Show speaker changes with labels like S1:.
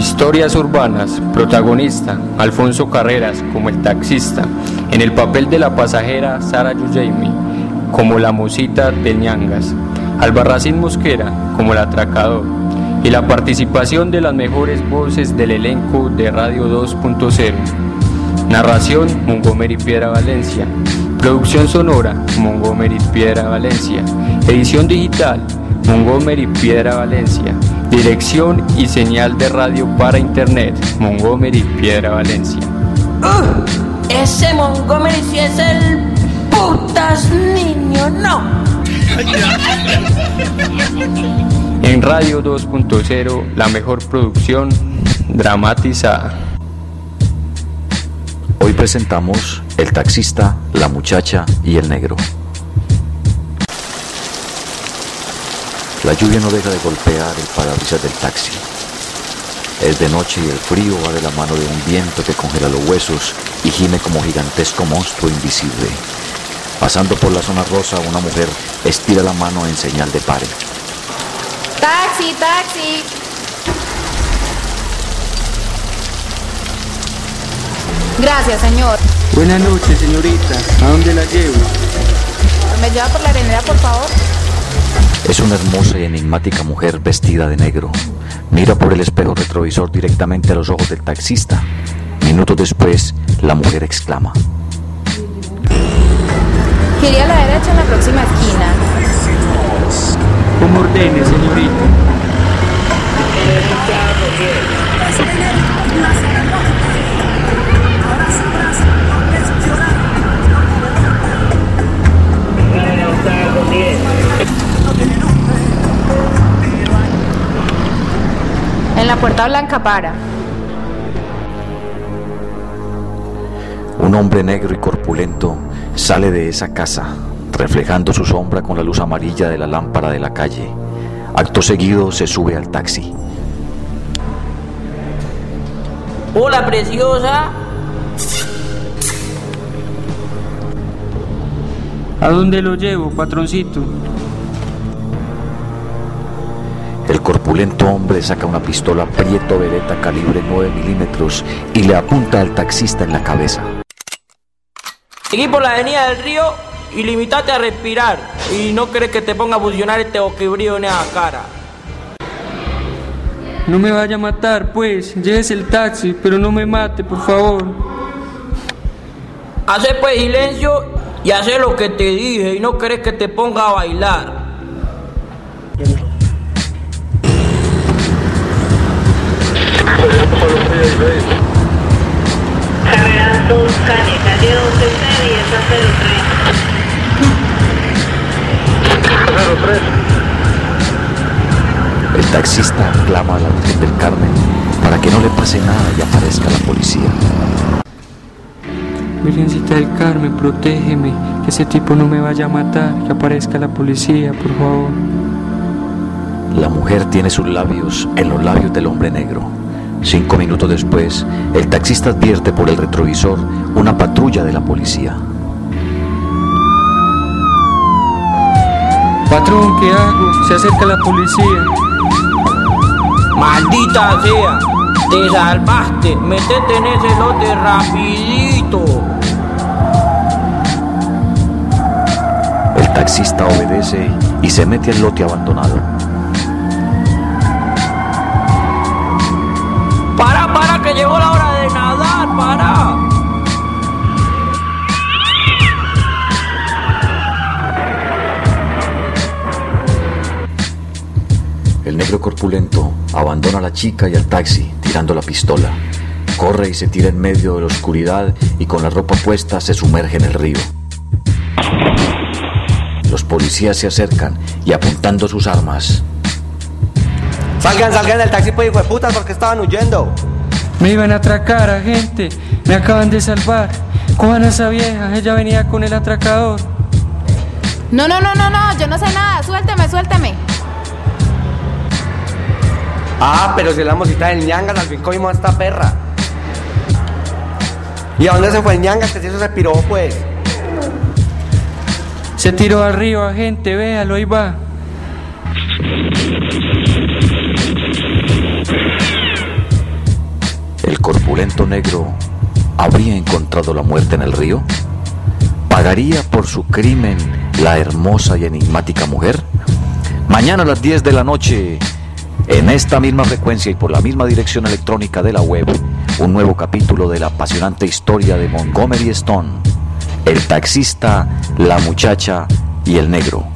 S1: Historias urbanas, protagonista Alfonso Carreras como el taxista, en el papel de la pasajera Sara Yujaymi como la mosita de Ñangas, Albarracín Mosquera como el atracador y la participación de las mejores voces del elenco de Radio 2.0. Narración Montgomery Piedra Valencia. Producción sonora Montgomery Piedra Valencia. Edición digital Montgomery Piedra Valencia. Dirección y señal de radio para internet Montgomery Piedra Valencia.
S2: Uh, ese Montgomery sí es el putas niño, no.
S1: En Radio 2.0, la mejor producción dramatizada.
S3: Hoy presentamos El taxista, la muchacha y el negro. La lluvia no deja de golpear el parabrisas del taxi. Es de noche y el frío va de la mano de un viento que congela los huesos y gime como gigantesco monstruo invisible. Pasando por la zona rosa, una mujer estira la mano en señal de pare.
S4: Taxi, taxi. Gracias, señor.
S5: Buenas noches, señorita. ¿A dónde la llevo?
S4: ¿Me lleva por la arenera, por favor?
S3: Es una hermosa y enigmática mujer vestida de negro. Mira por el espejo retrovisor directamente a los ojos del taxista. Minutos después, la mujer exclama.
S4: Quería a la derecha en la próxima esquina.
S5: Como ordene, señorita.
S4: La puerta blanca para.
S3: Un hombre negro y corpulento sale de esa casa, reflejando su sombra con la luz amarilla de la lámpara de la calle. Acto seguido se sube al taxi.
S2: Hola, preciosa.
S5: ¿A dónde lo llevo, patroncito?
S3: Corpulento hombre saca una pistola Prieto Beretta calibre 9 milímetros y le apunta al taxista en la cabeza.
S2: Seguí por la avenida del río y limitate a respirar. Y no crees que te ponga a funcionar este boquebrío en la cara.
S5: No me vaya a matar, pues. Llévese el taxi, pero no me mate, por favor.
S2: Hace pues silencio y hace lo que te dije y no crees que te ponga a bailar.
S3: El taxista clama a la Virgen del Carmen para que no le pase nada y aparezca la policía.
S5: Virgencita del Carmen, protégeme, que ese tipo no me vaya a matar, que aparezca la policía, por favor.
S3: La mujer tiene sus labios en los labios del hombre negro. Cinco minutos después, el taxista advierte por el retrovisor una patrulla de la policía.
S5: Patrón, ¿qué hago? Se acerca la policía.
S2: Maldita sea, te salvaste, metete en ese lote rapidito.
S3: El taxista obedece y se mete al lote abandonado. El negro corpulento abandona a la chica y al taxi, tirando la pistola. Corre y se tira en medio de la oscuridad y con la ropa puesta se sumerge en el río. Los policías se acercan y apuntando sus armas,
S6: Salgan, salgan del taxi, pues, hijo de putas, porque estaban huyendo.
S5: Me iban a atracar, agente. Me acaban de salvar. Cojan a esa vieja, ella venía con el atracador.
S4: No, no, no, no, no, yo no sé nada. Suélteme, suélteme.
S6: Ah, pero si la mosita del ñangas, al fin cogimos a esta perra. ¿Y a dónde se fue el ñangas? Que si eso se piró, pues.
S5: Se tiró al río, agente, véalo, ahí va.
S3: ¿El corpulento negro habría encontrado la muerte en el río? ¿Pagaría por su crimen la hermosa y enigmática mujer? Mañana a las 10 de la noche, en esta misma frecuencia y por la misma dirección electrónica de la web, un nuevo capítulo de la apasionante historia de Montgomery Stone, el taxista, la muchacha y el negro.